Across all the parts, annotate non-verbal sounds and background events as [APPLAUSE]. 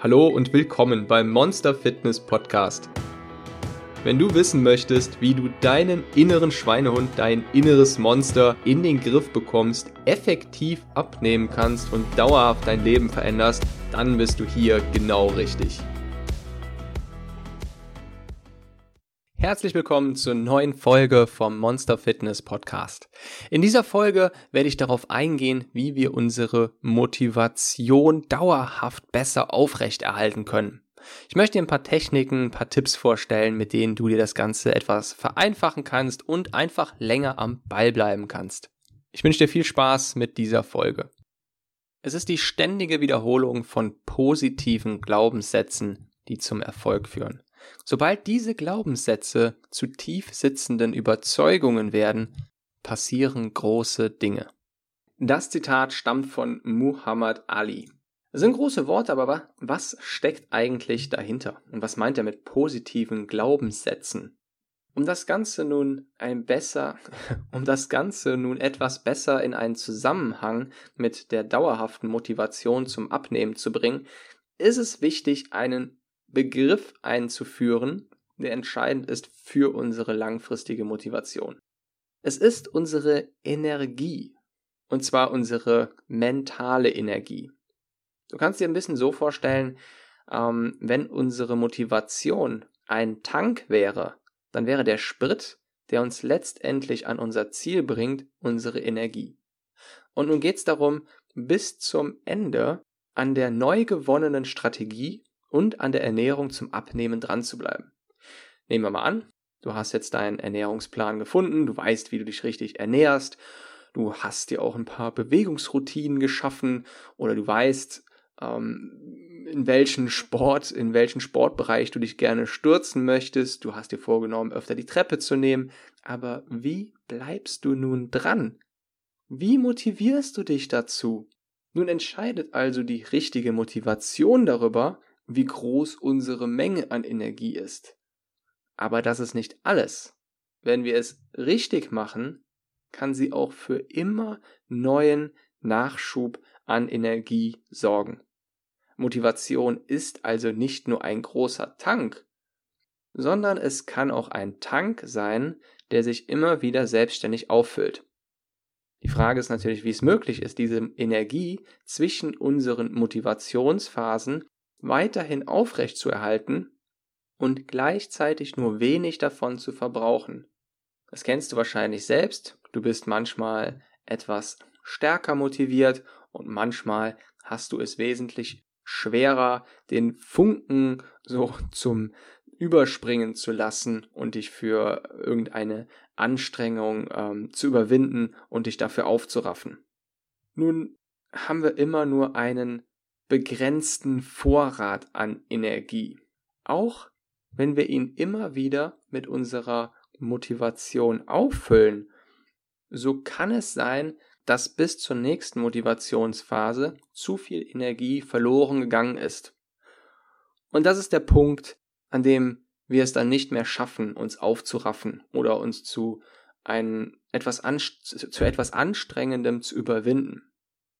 Hallo und willkommen beim Monster Fitness Podcast. Wenn du wissen möchtest, wie du deinen inneren Schweinehund, dein inneres Monster in den Griff bekommst, effektiv abnehmen kannst und dauerhaft dein Leben veränderst, dann bist du hier genau richtig. Herzlich willkommen zur neuen Folge vom Monster Fitness Podcast. In dieser Folge werde ich darauf eingehen, wie wir unsere Motivation dauerhaft besser aufrechterhalten können. Ich möchte dir ein paar Techniken, ein paar Tipps vorstellen, mit denen du dir das Ganze etwas vereinfachen kannst und einfach länger am Ball bleiben kannst. Ich wünsche dir viel Spaß mit dieser Folge. Es ist die ständige Wiederholung von positiven Glaubenssätzen, die zum Erfolg führen. Sobald diese Glaubenssätze zu tief sitzenden Überzeugungen werden, passieren große Dinge. Das Zitat stammt von Muhammad Ali. Das sind große Worte, aber was steckt eigentlich dahinter? Und was meint er mit positiven Glaubenssätzen? Um das Ganze nun ein besser, [LAUGHS] um das Ganze nun etwas besser in einen Zusammenhang mit der dauerhaften Motivation zum Abnehmen zu bringen, ist es wichtig, einen Begriff einzuführen, der entscheidend ist für unsere langfristige Motivation. Es ist unsere Energie, und zwar unsere mentale Energie. Du kannst dir ein bisschen so vorstellen, ähm, wenn unsere Motivation ein Tank wäre, dann wäre der Sprit, der uns letztendlich an unser Ziel bringt, unsere Energie. Und nun geht es darum, bis zum Ende an der neu gewonnenen Strategie und an der Ernährung zum Abnehmen dran zu bleiben. Nehmen wir mal an, du hast jetzt deinen Ernährungsplan gefunden, du weißt, wie du dich richtig ernährst, du hast dir auch ein paar Bewegungsroutinen geschaffen oder du weißt, ähm, in welchen Sport, in welchen Sportbereich du dich gerne stürzen möchtest, du hast dir vorgenommen, öfter die Treppe zu nehmen, aber wie bleibst du nun dran? Wie motivierst du dich dazu? Nun entscheidet also die richtige Motivation darüber, wie groß unsere Menge an Energie ist. Aber das ist nicht alles. Wenn wir es richtig machen, kann sie auch für immer neuen Nachschub an Energie sorgen. Motivation ist also nicht nur ein großer Tank, sondern es kann auch ein Tank sein, der sich immer wieder selbstständig auffüllt. Die Frage ist natürlich, wie es möglich ist, diese Energie zwischen unseren Motivationsphasen weiterhin aufrechtzuerhalten und gleichzeitig nur wenig davon zu verbrauchen. Das kennst du wahrscheinlich selbst. Du bist manchmal etwas stärker motiviert und manchmal hast du es wesentlich schwerer, den Funken so zum Überspringen zu lassen und dich für irgendeine Anstrengung ähm, zu überwinden und dich dafür aufzuraffen. Nun haben wir immer nur einen begrenzten Vorrat an Energie. Auch wenn wir ihn immer wieder mit unserer Motivation auffüllen, so kann es sein, dass bis zur nächsten Motivationsphase zu viel Energie verloren gegangen ist. Und das ist der Punkt, an dem wir es dann nicht mehr schaffen, uns aufzuraffen oder uns zu, ein, etwas, zu etwas Anstrengendem zu überwinden.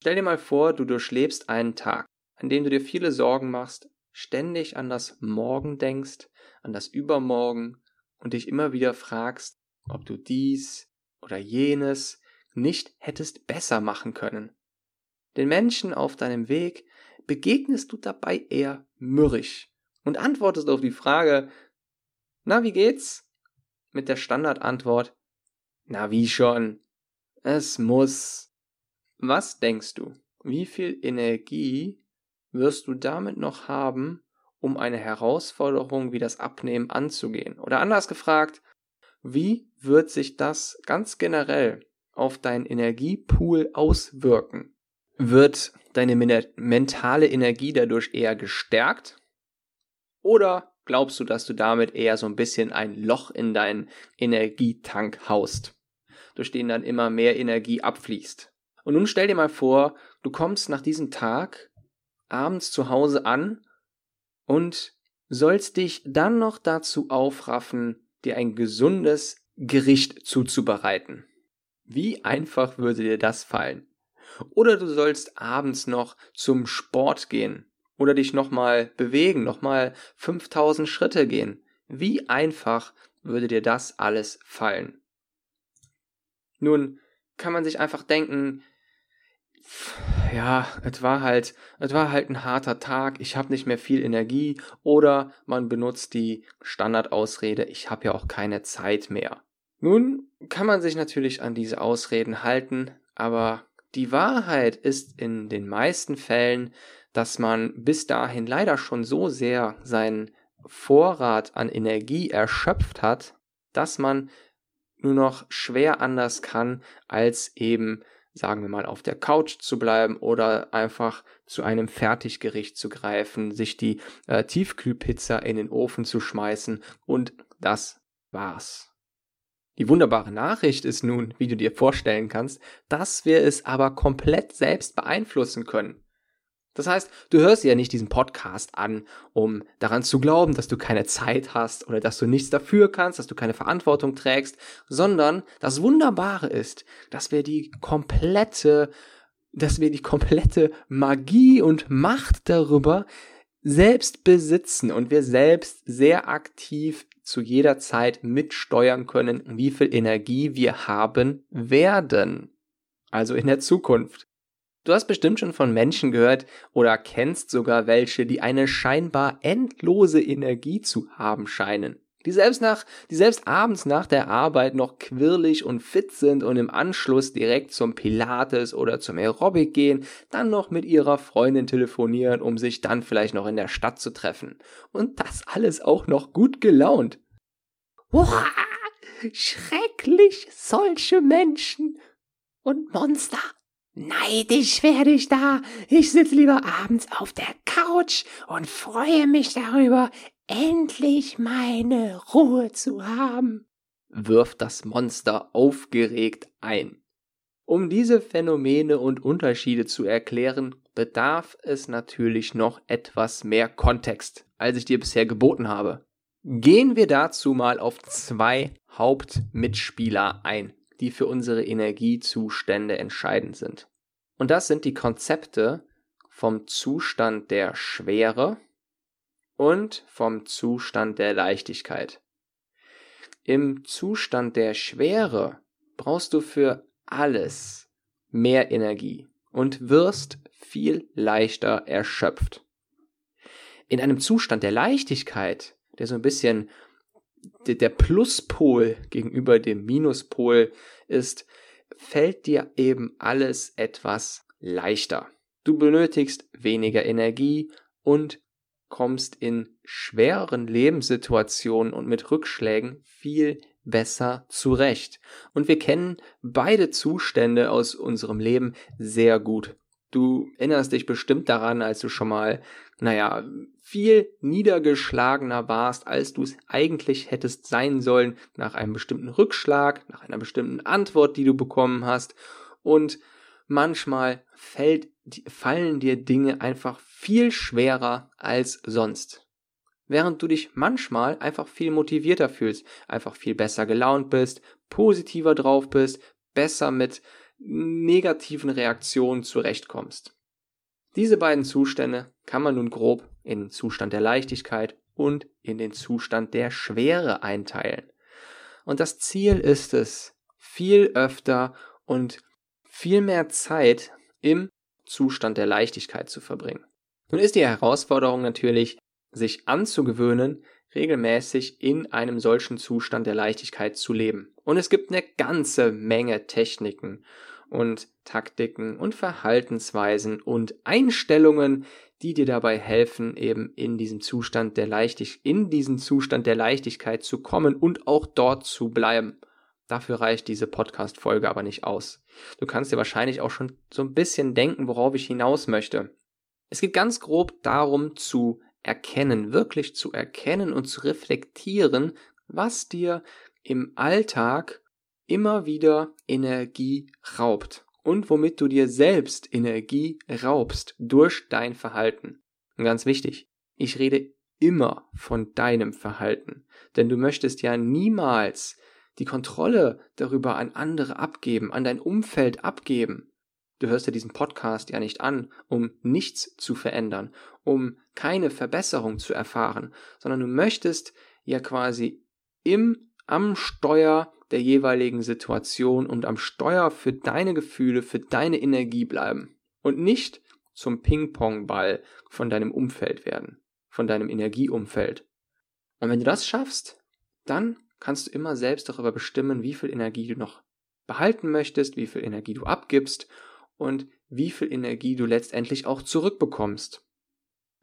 Stell dir mal vor, du durchlebst einen Tag an dem du dir viele Sorgen machst, ständig an das Morgen denkst, an das Übermorgen und dich immer wieder fragst, ob du dies oder jenes nicht hättest besser machen können. Den Menschen auf deinem Weg begegnest du dabei eher mürrisch und antwortest auf die Frage, na, wie geht's? Mit der Standardantwort, na, wie schon? Es muss. Was denkst du? Wie viel Energie wirst du damit noch haben, um eine Herausforderung wie das Abnehmen anzugehen? Oder anders gefragt, wie wird sich das ganz generell auf deinen Energiepool auswirken? Wird deine mentale Energie dadurch eher gestärkt? Oder glaubst du, dass du damit eher so ein bisschen ein Loch in deinen Energietank haust, durch den dann immer mehr Energie abfließt? Und nun stell dir mal vor, du kommst nach diesem Tag abends zu Hause an und sollst dich dann noch dazu aufraffen, dir ein gesundes Gericht zuzubereiten. Wie einfach würde dir das fallen? Oder du sollst abends noch zum Sport gehen oder dich nochmal bewegen, nochmal 5000 Schritte gehen. Wie einfach würde dir das alles fallen? Nun kann man sich einfach denken, ja, es war halt, es war halt ein harter Tag, ich habe nicht mehr viel Energie oder man benutzt die Standardausrede, ich habe ja auch keine Zeit mehr. Nun kann man sich natürlich an diese Ausreden halten, aber die Wahrheit ist in den meisten Fällen, dass man bis dahin leider schon so sehr seinen Vorrat an Energie erschöpft hat, dass man nur noch schwer anders kann, als eben, sagen wir mal, auf der Couch zu bleiben oder einfach zu einem Fertiggericht zu greifen, sich die äh, Tiefkühlpizza in den Ofen zu schmeißen und das war's. Die wunderbare Nachricht ist nun, wie du dir vorstellen kannst, dass wir es aber komplett selbst beeinflussen können. Das heißt, du hörst ja nicht diesen Podcast an, um daran zu glauben, dass du keine Zeit hast oder dass du nichts dafür kannst, dass du keine Verantwortung trägst, sondern das Wunderbare ist, dass wir die komplette, dass wir die komplette Magie und Macht darüber selbst besitzen und wir selbst sehr aktiv zu jeder Zeit mitsteuern können, wie viel Energie wir haben werden. Also in der Zukunft. Du hast bestimmt schon von Menschen gehört oder kennst sogar welche, die eine scheinbar endlose Energie zu haben scheinen. Die selbst nach, die selbst abends nach der Arbeit noch quirlig und fit sind und im Anschluss direkt zum Pilates oder zum Aerobic gehen, dann noch mit ihrer Freundin telefonieren, um sich dann vielleicht noch in der Stadt zu treffen. Und das alles auch noch gut gelaunt. Uah, schrecklich, solche Menschen und Monster. Neidisch werde ich da. Ich sitze lieber abends auf der Couch und freue mich darüber, endlich meine Ruhe zu haben, wirft das Monster aufgeregt ein. Um diese Phänomene und Unterschiede zu erklären, bedarf es natürlich noch etwas mehr Kontext, als ich dir bisher geboten habe. Gehen wir dazu mal auf zwei Hauptmitspieler ein die für unsere Energiezustände entscheidend sind. Und das sind die Konzepte vom Zustand der Schwere und vom Zustand der Leichtigkeit. Im Zustand der Schwere brauchst du für alles mehr Energie und wirst viel leichter erschöpft. In einem Zustand der Leichtigkeit, der so ein bisschen der Pluspol gegenüber dem Minuspol ist, fällt dir eben alles etwas leichter. Du benötigst weniger Energie und kommst in schwereren Lebenssituationen und mit Rückschlägen viel besser zurecht. Und wir kennen beide Zustände aus unserem Leben sehr gut. Du erinnerst dich bestimmt daran, als du schon mal, naja, viel niedergeschlagener warst, als du es eigentlich hättest sein sollen, nach einem bestimmten Rückschlag, nach einer bestimmten Antwort, die du bekommen hast. Und manchmal fällt, fallen dir Dinge einfach viel schwerer als sonst. Während du dich manchmal einfach viel motivierter fühlst, einfach viel besser gelaunt bist, positiver drauf bist, besser mit negativen Reaktionen zurechtkommst. Diese beiden Zustände kann man nun grob in den Zustand der Leichtigkeit und in den Zustand der Schwere einteilen. Und das Ziel ist es, viel öfter und viel mehr Zeit im Zustand der Leichtigkeit zu verbringen. Nun ist die Herausforderung natürlich, sich anzugewöhnen, regelmäßig in einem solchen Zustand der Leichtigkeit zu leben. Und es gibt eine ganze Menge Techniken und Taktiken und Verhaltensweisen und Einstellungen, die dir dabei helfen, eben in diesem Zustand der Leichtigkeit, in diesen Zustand der Leichtigkeit zu kommen und auch dort zu bleiben. Dafür reicht diese Podcast-Folge aber nicht aus. Du kannst dir wahrscheinlich auch schon so ein bisschen denken, worauf ich hinaus möchte. Es geht ganz grob darum zu erkennen, wirklich zu erkennen und zu reflektieren, was dir im Alltag immer wieder Energie raubt und womit du dir selbst Energie raubst durch dein Verhalten. Und ganz wichtig, ich rede immer von deinem Verhalten, denn du möchtest ja niemals die Kontrolle darüber an andere abgeben, an dein Umfeld abgeben. Du hörst dir diesen Podcast ja nicht an, um nichts zu verändern, um keine Verbesserung zu erfahren, sondern du möchtest ja quasi im, am Steuer der jeweiligen Situation und am Steuer für deine Gefühle, für deine Energie bleiben und nicht zum Ping-Pong-Ball von deinem Umfeld werden, von deinem Energieumfeld. Und wenn du das schaffst, dann kannst du immer selbst darüber bestimmen, wie viel Energie du noch behalten möchtest, wie viel Energie du abgibst und wie viel Energie du letztendlich auch zurückbekommst.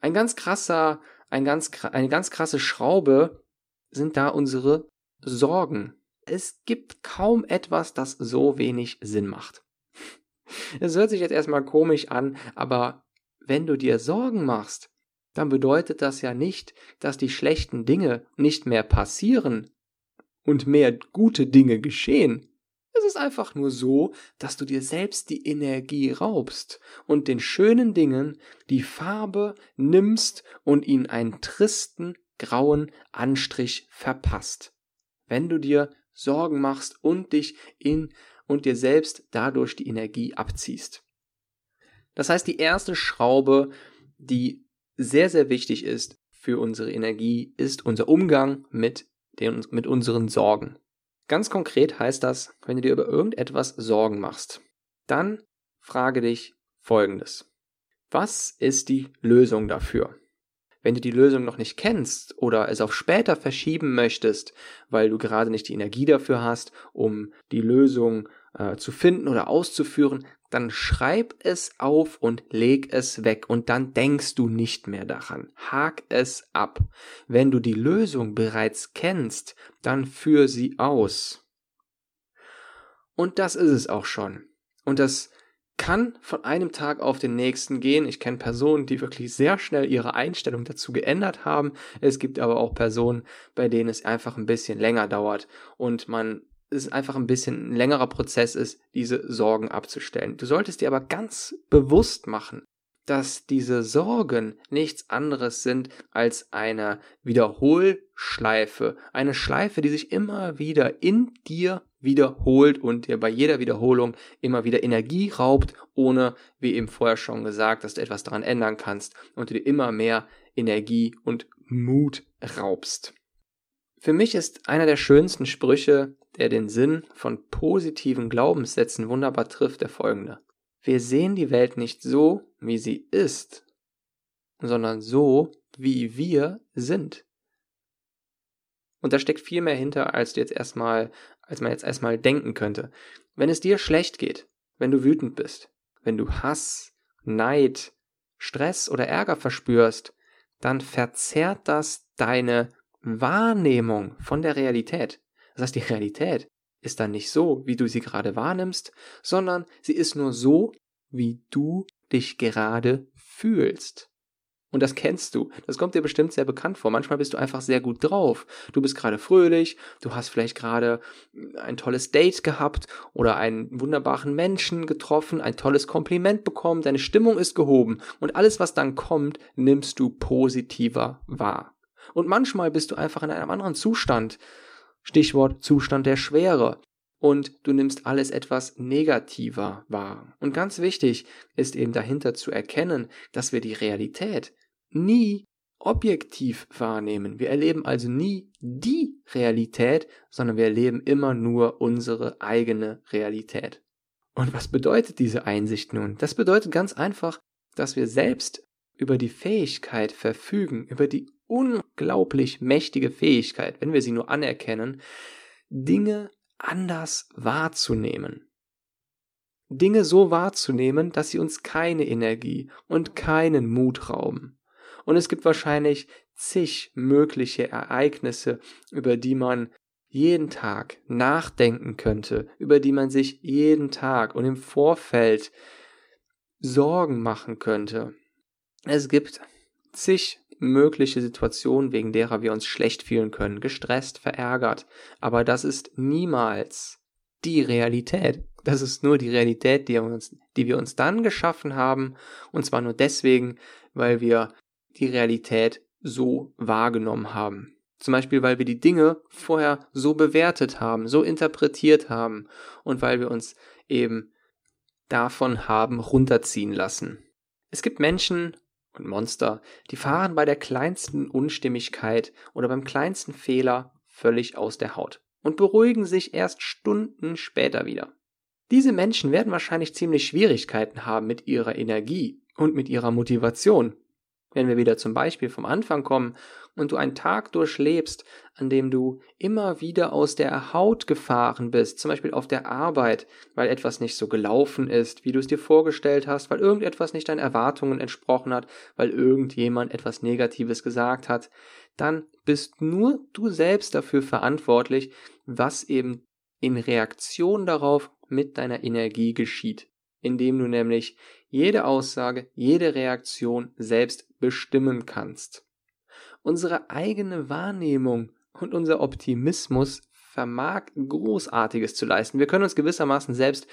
Ein ganz krasser, ein ganz, eine ganz krasse Schraube sind da unsere Sorgen. Es gibt kaum etwas, das so wenig Sinn macht. Es hört sich jetzt erstmal komisch an, aber wenn du dir Sorgen machst, dann bedeutet das ja nicht, dass die schlechten Dinge nicht mehr passieren und mehr gute Dinge geschehen. Es ist einfach nur so, dass du dir selbst die Energie raubst und den schönen Dingen die Farbe nimmst und ihnen einen tristen, grauen Anstrich verpasst. Wenn du dir Sorgen machst und dich in und dir selbst dadurch die Energie abziehst. Das heißt, die erste Schraube, die sehr, sehr wichtig ist für unsere Energie, ist unser Umgang mit, den, mit unseren Sorgen. Ganz konkret heißt das, wenn du dir über irgendetwas Sorgen machst, dann frage dich Folgendes. Was ist die Lösung dafür? Wenn du die Lösung noch nicht kennst oder es auf später verschieben möchtest, weil du gerade nicht die Energie dafür hast, um die Lösung äh, zu finden oder auszuführen, dann schreib es auf und leg es weg und dann denkst du nicht mehr daran. Hak es ab. Wenn du die Lösung bereits kennst, dann führ sie aus. Und das ist es auch schon. Und das kann von einem Tag auf den nächsten gehen. Ich kenne Personen, die wirklich sehr schnell ihre Einstellung dazu geändert haben. Es gibt aber auch Personen, bei denen es einfach ein bisschen länger dauert und man es einfach ein bisschen ein längerer Prozess ist, diese Sorgen abzustellen. Du solltest dir aber ganz bewusst machen, dass diese Sorgen nichts anderes sind als eine Wiederholschleife, eine Schleife, die sich immer wieder in dir wiederholt und dir bei jeder Wiederholung immer wieder Energie raubt, ohne, wie eben vorher schon gesagt, dass du etwas daran ändern kannst und dir immer mehr Energie und Mut raubst. Für mich ist einer der schönsten Sprüche, der den Sinn von positiven Glaubenssätzen wunderbar trifft, der folgende. Wir sehen die Welt nicht so, wie sie ist, sondern so, wie wir sind. Und da steckt viel mehr hinter, als du jetzt erstmal, als man jetzt erstmal denken könnte. Wenn es dir schlecht geht, wenn du wütend bist, wenn du Hass, Neid, Stress oder Ärger verspürst, dann verzerrt das deine Wahrnehmung von der Realität. Das heißt, die Realität ist dann nicht so, wie du sie gerade wahrnimmst, sondern sie ist nur so, wie du dich gerade fühlst. Und das kennst du. Das kommt dir bestimmt sehr bekannt vor. Manchmal bist du einfach sehr gut drauf. Du bist gerade fröhlich, du hast vielleicht gerade ein tolles Date gehabt oder einen wunderbaren Menschen getroffen, ein tolles Kompliment bekommen, deine Stimmung ist gehoben und alles, was dann kommt, nimmst du positiver wahr. Und manchmal bist du einfach in einem anderen Zustand. Stichwort Zustand der Schwere. Und du nimmst alles etwas negativer wahr. Und ganz wichtig ist eben dahinter zu erkennen, dass wir die Realität nie objektiv wahrnehmen. Wir erleben also nie die Realität, sondern wir erleben immer nur unsere eigene Realität. Und was bedeutet diese Einsicht nun? Das bedeutet ganz einfach, dass wir selbst über die Fähigkeit verfügen, über die unglaublich mächtige Fähigkeit, wenn wir sie nur anerkennen, Dinge anders wahrzunehmen. Dinge so wahrzunehmen, dass sie uns keine Energie und keinen Mut rauben. Und es gibt wahrscheinlich zig mögliche Ereignisse, über die man jeden Tag nachdenken könnte, über die man sich jeden Tag und im Vorfeld Sorgen machen könnte. Es gibt zig mögliche Situationen, wegen derer wir uns schlecht fühlen können, gestresst, verärgert. Aber das ist niemals die Realität. Das ist nur die Realität, die wir uns, die wir uns dann geschaffen haben. Und zwar nur deswegen, weil wir die Realität so wahrgenommen haben. Zum Beispiel, weil wir die Dinge vorher so bewertet haben, so interpretiert haben und weil wir uns eben davon haben runterziehen lassen. Es gibt Menschen und Monster, die fahren bei der kleinsten Unstimmigkeit oder beim kleinsten Fehler völlig aus der Haut und beruhigen sich erst Stunden später wieder. Diese Menschen werden wahrscheinlich ziemlich Schwierigkeiten haben mit ihrer Energie und mit ihrer Motivation. Wenn wir wieder zum Beispiel vom Anfang kommen und du einen Tag durchlebst, an dem du immer wieder aus der Haut gefahren bist, zum Beispiel auf der Arbeit, weil etwas nicht so gelaufen ist, wie du es dir vorgestellt hast, weil irgendetwas nicht deinen Erwartungen entsprochen hat, weil irgendjemand etwas Negatives gesagt hat, dann bist nur du selbst dafür verantwortlich, was eben in Reaktion darauf mit deiner Energie geschieht, indem du nämlich jede Aussage, jede Reaktion selbst bestimmen kannst. Unsere eigene Wahrnehmung und unser Optimismus vermag Großartiges zu leisten. Wir können uns gewissermaßen selbst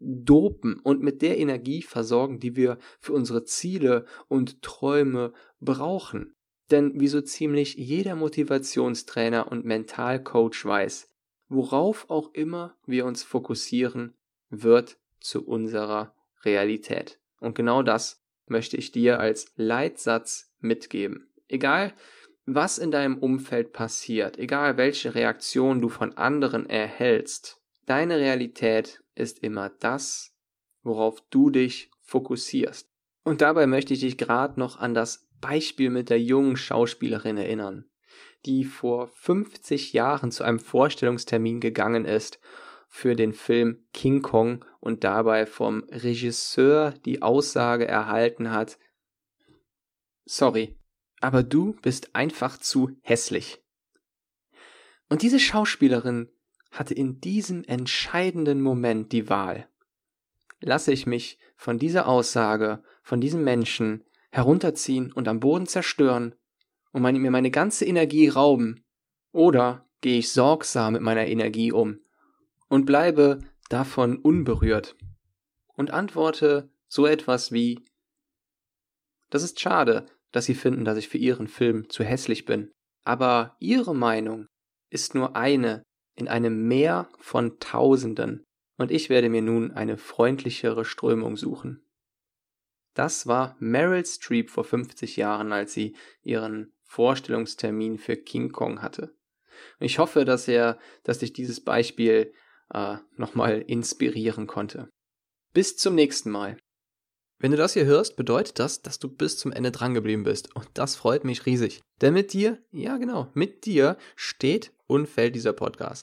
dopen und mit der Energie versorgen, die wir für unsere Ziele und Träume brauchen. Denn wie so ziemlich jeder Motivationstrainer und Mentalcoach weiß, worauf auch immer wir uns fokussieren, wird zu unserer Realität. Und genau das möchte ich dir als Leitsatz mitgeben. Egal, was in deinem Umfeld passiert, egal welche Reaktion du von anderen erhältst, deine Realität ist immer das, worauf du dich fokussierst. Und dabei möchte ich dich gerade noch an das Beispiel mit der jungen Schauspielerin erinnern, die vor 50 Jahren zu einem Vorstellungstermin gegangen ist für den Film King Kong und dabei vom Regisseur die Aussage erhalten hat, sorry, aber du bist einfach zu hässlich. Und diese Schauspielerin hatte in diesem entscheidenden Moment die Wahl. Lasse ich mich von dieser Aussage, von diesem Menschen herunterziehen und am Boden zerstören und mir meine ganze Energie rauben, oder gehe ich sorgsam mit meiner Energie um und bleibe davon unberührt und antworte so etwas wie Das ist schade, dass Sie finden, dass ich für Ihren Film zu hässlich bin, aber Ihre Meinung ist nur eine in einem Meer von Tausenden, und ich werde mir nun eine freundlichere Strömung suchen. Das war Meryl Streep vor 50 Jahren, als sie ihren Vorstellungstermin für King Kong hatte. Ich hoffe, dass er, dass dich dieses Beispiel äh, nochmal inspirieren konnte. Bis zum nächsten Mal. Wenn du das hier hörst, bedeutet das, dass du bis zum Ende drangeblieben bist. Und das freut mich riesig. Denn mit dir, ja genau, mit dir steht und fällt dieser Podcast.